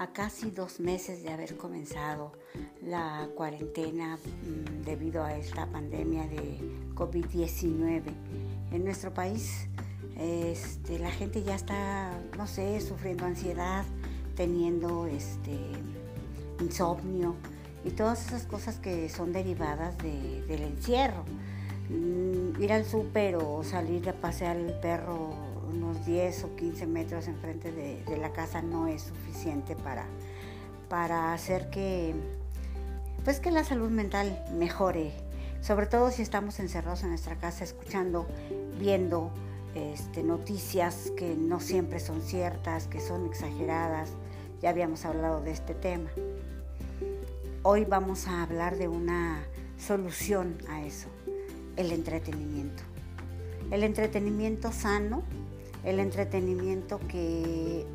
a casi dos meses de haber comenzado la cuarentena mm, debido a esta pandemia de COVID-19 en nuestro país. Este, la gente ya está, no sé, sufriendo ansiedad, teniendo este, insomnio y todas esas cosas que son derivadas del encierro. Mm, ir al súper o salir a pasear el perro unos 10 o 15 metros enfrente de, de la casa no es suficiente para, para hacer que, pues que la salud mental mejore, sobre todo si estamos encerrados en nuestra casa escuchando, viendo este, noticias que no siempre son ciertas, que son exageradas. Ya habíamos hablado de este tema. Hoy vamos a hablar de una solución a eso, el entretenimiento. El entretenimiento sano, el entretenimiento que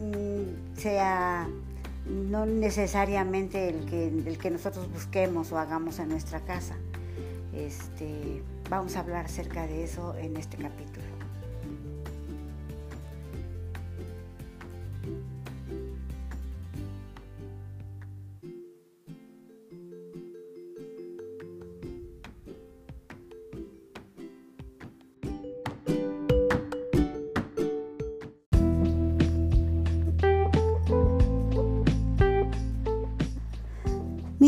mm, sea no necesariamente el que, el que nosotros busquemos o hagamos en nuestra casa. Este, vamos a hablar acerca de eso en este capítulo.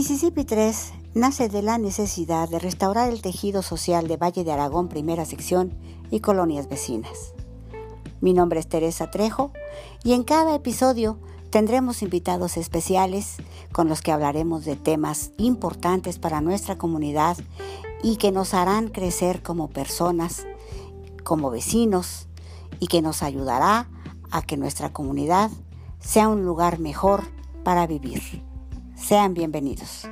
Mississippi 3 nace de la necesidad de restaurar el tejido social de Valle de Aragón, primera sección y colonias vecinas. Mi nombre es Teresa Trejo y en cada episodio tendremos invitados especiales con los que hablaremos de temas importantes para nuestra comunidad y que nos harán crecer como personas, como vecinos y que nos ayudará a que nuestra comunidad sea un lugar mejor para vivir. Sean bienvenidos.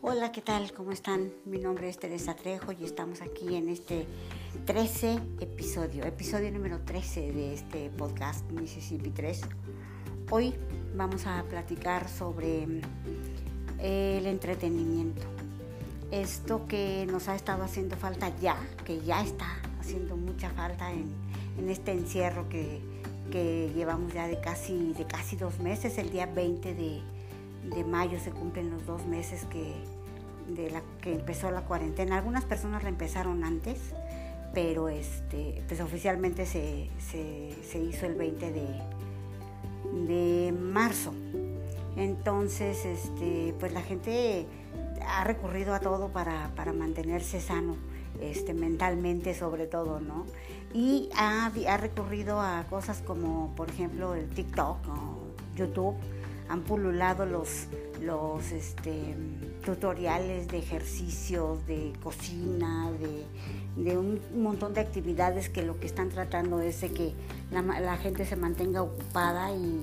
Hola, ¿qué tal? ¿Cómo están? Mi nombre es Teresa Trejo y estamos aquí en este 13 episodio, episodio número 13 de este podcast Mississippi 3. Hoy vamos a platicar sobre el entretenimiento esto que nos ha estado haciendo falta ya, que ya está haciendo mucha falta en, este encierro que, llevamos ya de casi, de casi dos meses. El día 20 de, mayo se cumplen los dos meses que, de la, que empezó la cuarentena. Algunas personas la empezaron antes, pero este, pues oficialmente se, hizo el 20 de, de marzo. Entonces, este, pues la gente ha recurrido a todo para, mantenerse sano, este, mentalmente sobre todo, ¿no? Y ha, recurrido a cosas como, por ejemplo, el TikTok o YouTube. Han pululado los, los este, tutoriales de ejercicios, de cocina, de, un montón de actividades que lo que están tratando es de que la, gente se mantenga ocupada y,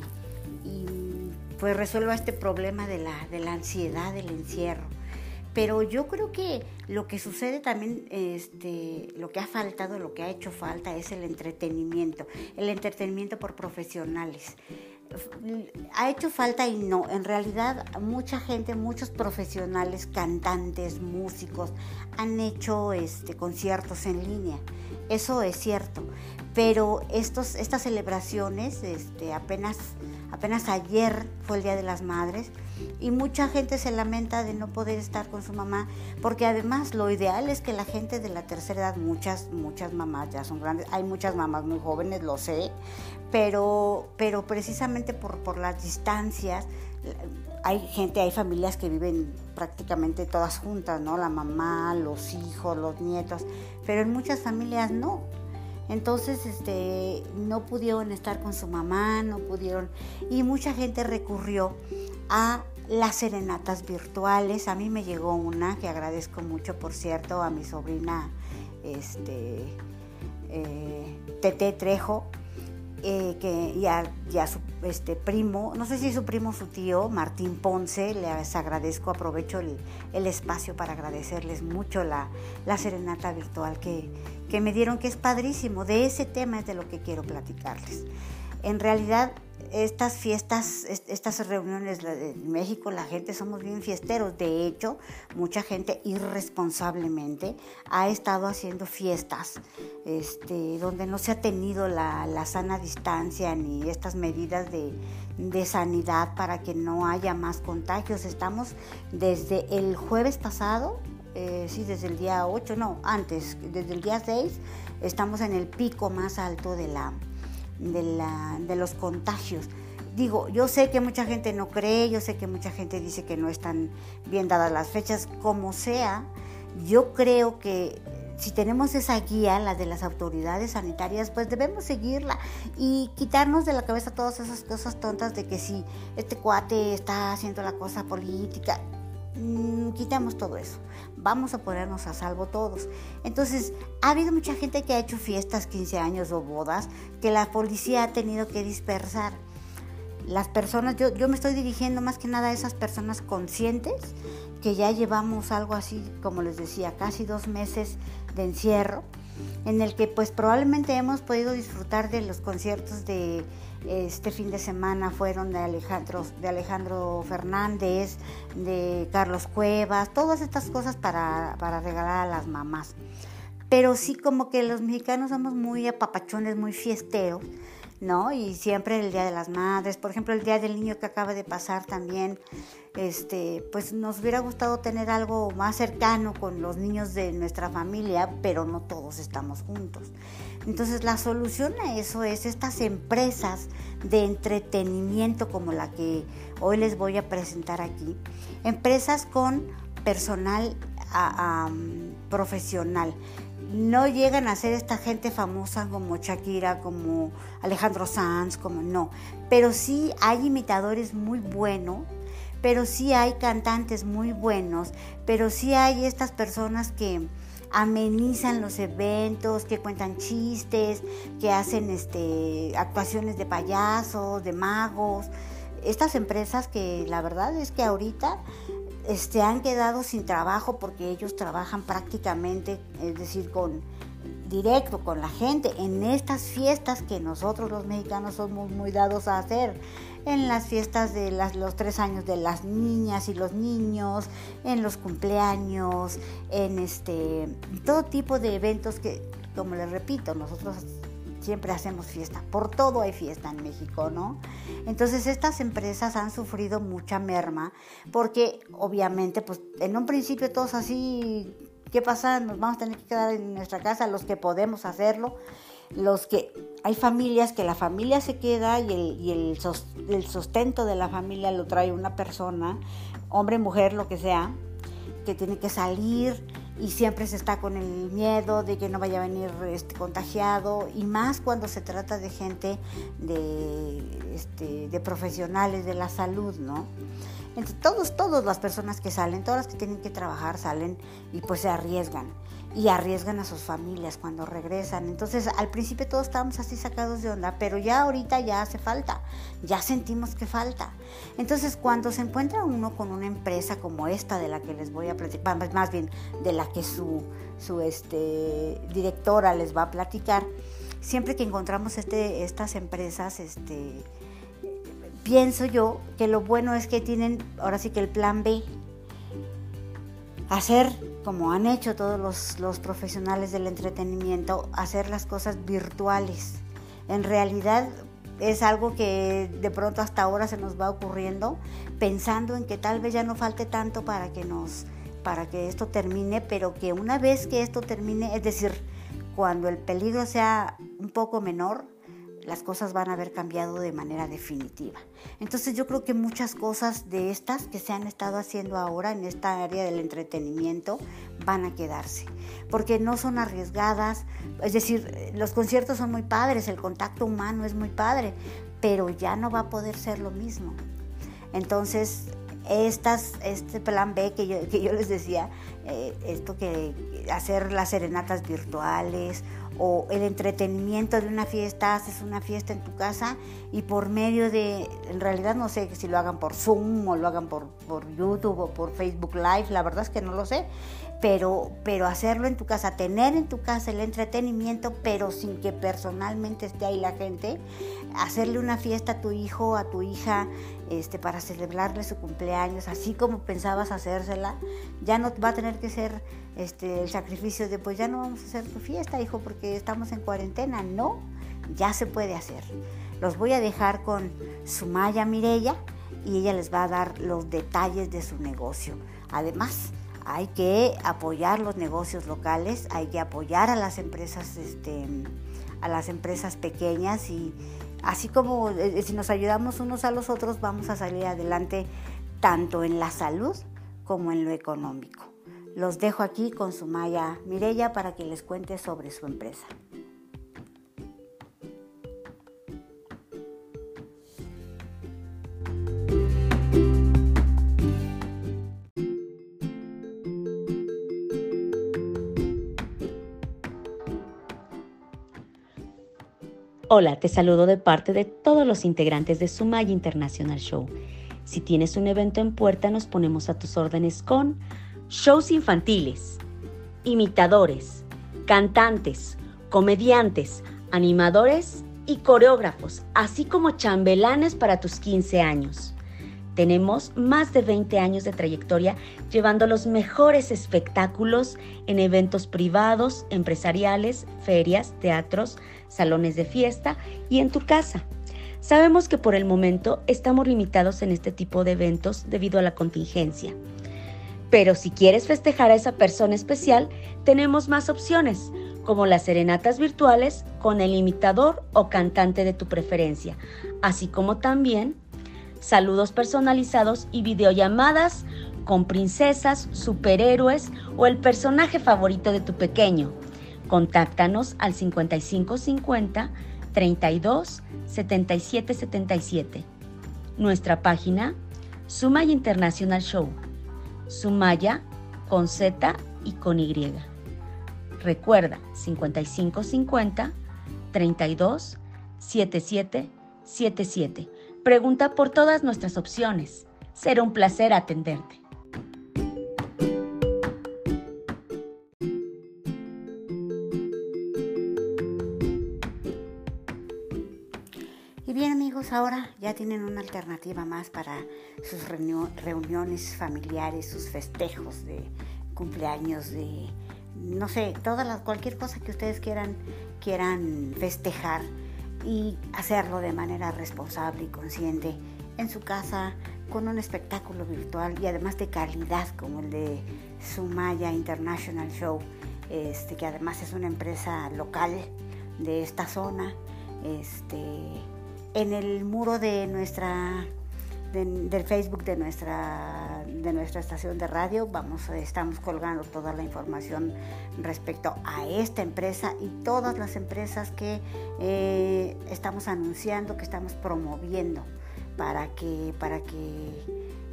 pues resuelva este problema de la, de la ansiedad del encierro. Pero yo creo que lo que sucede también, este, lo que ha faltado, lo que ha hecho falta es el entretenimiento, el entretenimiento por profesionales. Ha hecho falta y no, en realidad mucha gente, muchos profesionales, cantantes, músicos, han hecho este, conciertos en línea. Eso es cierto, pero estos, estas celebraciones, este, apenas, apenas ayer fue el Día de las Madres, y mucha gente se lamenta de no poder estar con su mamá, porque además lo ideal es que la gente de la tercera edad, muchas, muchas mamás ya son grandes, hay muchas mamás muy jóvenes, lo sé, pero, pero precisamente por, por las distancias, hay gente, hay familias que viven prácticamente todas juntas, ¿no? La mamá, los hijos, los nietos, pero en muchas familias no. Entonces, este, no pudieron estar con su mamá, no pudieron, y mucha gente recurrió a las serenatas virtuales. A mí me llegó una que agradezco mucho, por cierto, a mi sobrina este, eh, Tete Trejo, eh, que, y, a, su este, primo, no sé si su primo su tío, Martín Ponce, les agradezco, aprovecho el, espacio para agradecerles mucho la, la serenata virtual que, que me dieron, que es padrísimo. De ese tema es de lo que quiero platicarles. En realidad estas fiestas, estas reuniones en México, la gente somos bien fiesteros. De hecho, mucha gente irresponsablemente ha estado haciendo fiestas este, donde no se ha tenido la, sana distancia ni estas medidas de, sanidad para que no haya más contagios. Estamos desde el jueves pasado, eh, sí, desde el día 8, no, antes, desde el día 6, estamos en el pico más alto de la de, la, de los contagios. Digo, yo sé que mucha gente no cree, yo sé que mucha gente dice que no están bien dadas las fechas, como sea, yo creo que si tenemos esa guía, la de las autoridades sanitarias, pues debemos seguirla y quitarnos de la cabeza todas esas cosas tontas de que si este cuate está haciendo la cosa política, Mm, quitamos todo eso. Vamos a ponernos a salvo todos. Entonces, ha habido mucha gente que ha hecho fiestas, 15 años o bodas, que la policía ha tenido que dispersar. Las personas, yo, yo me estoy dirigiendo más que nada a esas personas conscientes que ya llevamos algo así, como les decía, casi dos meses de encierro, en el que pues probablemente hemos podido disfrutar de los conciertos de este fin de semana fueron de Alejandro, de Alejandro Fernández, de Carlos Cuevas, todas estas cosas para, para regalar a las mamás. Pero sí como que los mexicanos somos muy apapachones, muy fiesteros, ¿no? Y siempre el Día de las Madres, por ejemplo, el Día del Niño que acaba de pasar también, este, pues nos hubiera gustado tener algo más cercano con los niños de nuestra familia, pero no todos estamos juntos. Entonces la solución a eso es estas empresas de entretenimiento como la que hoy les voy a presentar aquí, empresas con personal profesional no llegan a ser esta gente famosa como Shakira, como Alejandro Sanz, como no. Pero sí hay imitadores muy buenos, pero sí hay cantantes muy buenos, pero sí hay estas personas que amenizan los eventos, que cuentan chistes, que hacen este, actuaciones de payasos, de magos. Estas empresas que la verdad es que ahorita este, han quedado sin trabajo porque ellos trabajan prácticamente, es decir, con directo con la gente. En estas fiestas que nosotros los mexicanos somos muy dados a hacer en las fiestas de los tres años de las niñas y los niños, en los cumpleaños, en este todo tipo de eventos que, como les repito, nosotros siempre hacemos fiesta, por todo hay fiesta en México, ¿no? Entonces estas empresas han sufrido mucha merma porque obviamente pues en un principio todos así, ¿qué pasa? Nos vamos a tener que quedar en nuestra casa los que podemos hacerlo, los que hay familias que la familia se queda y el, y el, el sustento de la familia lo trae una persona, hombre, mujer, lo que sea, que tiene que salir y siempre se está con el miedo de que no vaya a venir este, contagiado y más cuando se trata de gente de, este, de profesionales de la salud, ¿no? Entonces, todos, todas las personas que salen, todas las que tienen que trabajar salen y pues se arriesgan y arriesgan a sus familias cuando regresan. Entonces, al principio todos estábamos así sacados de onda, pero ya ahorita ya hace falta, ya sentimos que falta. Entonces, cuando se encuentra uno con una empresa como esta de la que les voy a platicar, más bien de la que su, su este, directora les va a platicar, siempre que encontramos este, estas empresas, este, pienso yo que lo bueno es que tienen ahora sí que el plan B, hacer como han hecho todos los, profesionales del entretenimiento, hacer las cosas virtuales. En realidad es algo que de pronto hasta ahora se nos va ocurriendo, pensando en que tal vez ya no falte tanto para que nos para que esto termine, pero que una vez que esto termine, es decir, cuando el peligro sea un poco menor, las cosas van a haber cambiado de manera definitiva. Entonces yo creo que muchas cosas de estas que se han estado haciendo ahora en esta área del entretenimiento van a quedarse, porque no son arriesgadas, es decir, los conciertos son muy padres, el contacto humano es muy padre, pero ya no va a poder ser lo mismo. Entonces, estas, este plan B que yo, que yo les decía, eh, esto que hacer las serenatas virtuales o el entretenimiento de una fiesta, haces una fiesta en tu casa y por medio de, en realidad no sé si lo hagan por Zoom o lo hagan por, por YouTube o por Facebook Live, la verdad es que no lo sé, pero, pero hacerlo en tu casa, tener en tu casa el entretenimiento, pero sin que personalmente esté ahí la gente, hacerle una fiesta a tu hijo, a tu hija, este, para celebrarle su cumpleaños, así como pensabas hacérsela, ya no va a tener que ser este, el sacrificio de, pues ya no vamos a hacer tu fiesta, hijo, porque estamos en cuarentena. No, ya se puede hacer. Los voy a dejar con Sumaya Mirella y ella les va a dar los detalles de su negocio. Además, hay que apoyar los negocios locales, hay que apoyar a las empresas, este, a las empresas pequeñas y así como eh, si nos ayudamos unos a los otros vamos a salir adelante tanto en la salud como en lo económico. Los dejo aquí con Sumaya Mirella para que les cuente sobre su empresa. Hola, te saludo de parte de todos los integrantes de Sumaya International Show. Si tienes un evento en puerta, nos ponemos a tus órdenes con shows infantiles, imitadores, cantantes, comediantes, animadores y coreógrafos, así como chambelanes para tus 15 años. Tenemos más de 20 años de trayectoria llevando los mejores espectáculos en eventos privados, empresariales, ferias, teatros, salones de fiesta y en tu casa. Sabemos que por el momento estamos limitados en este tipo de eventos debido a la contingencia. Pero si quieres festejar a esa persona especial, tenemos más opciones, como las serenatas virtuales con el imitador o cantante de tu preferencia, así como también saludos personalizados y videollamadas con princesas, superhéroes o el personaje favorito de tu pequeño. Contáctanos al 5550 32 77 77. Nuestra página Sumaya International Show. Sumaya con Z y con Y. Recuerda 5550 32 77 77 Pregunta por todas nuestras opciones. Será un placer atenderte. Y bien amigos, ahora ya tienen una alternativa más para sus reuniones familiares, sus festejos de cumpleaños, de no sé, todas las, cualquier cosa que ustedes quieran, quieran festejar y hacerlo de manera responsable y consciente en su casa con un espectáculo virtual y además de calidad como el de Sumaya International Show, este, que además es una empresa local de esta zona. Este, en el muro de nuestra del Facebook de nuestra, de nuestra estación de radio. Vamos, estamos colgando toda la información respecto a esta empresa y todas las empresas que eh, estamos anunciando, que estamos promoviendo para que, para que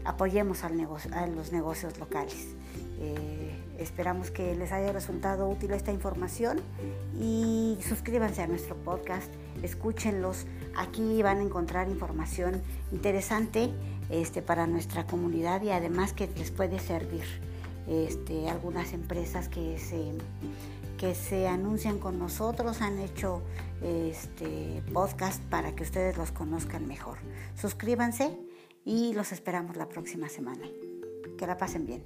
apoyemos al negocio, a los negocios locales. Eh, esperamos que les haya resultado útil esta información y suscríbanse a nuestro podcast, escúchenlos. Aquí van a encontrar información interesante este, para nuestra comunidad y además que les puede servir. Este, algunas empresas que se, que se anuncian con nosotros han hecho este, podcast para que ustedes los conozcan mejor. Suscríbanse y los esperamos la próxima semana. Que la pasen bien.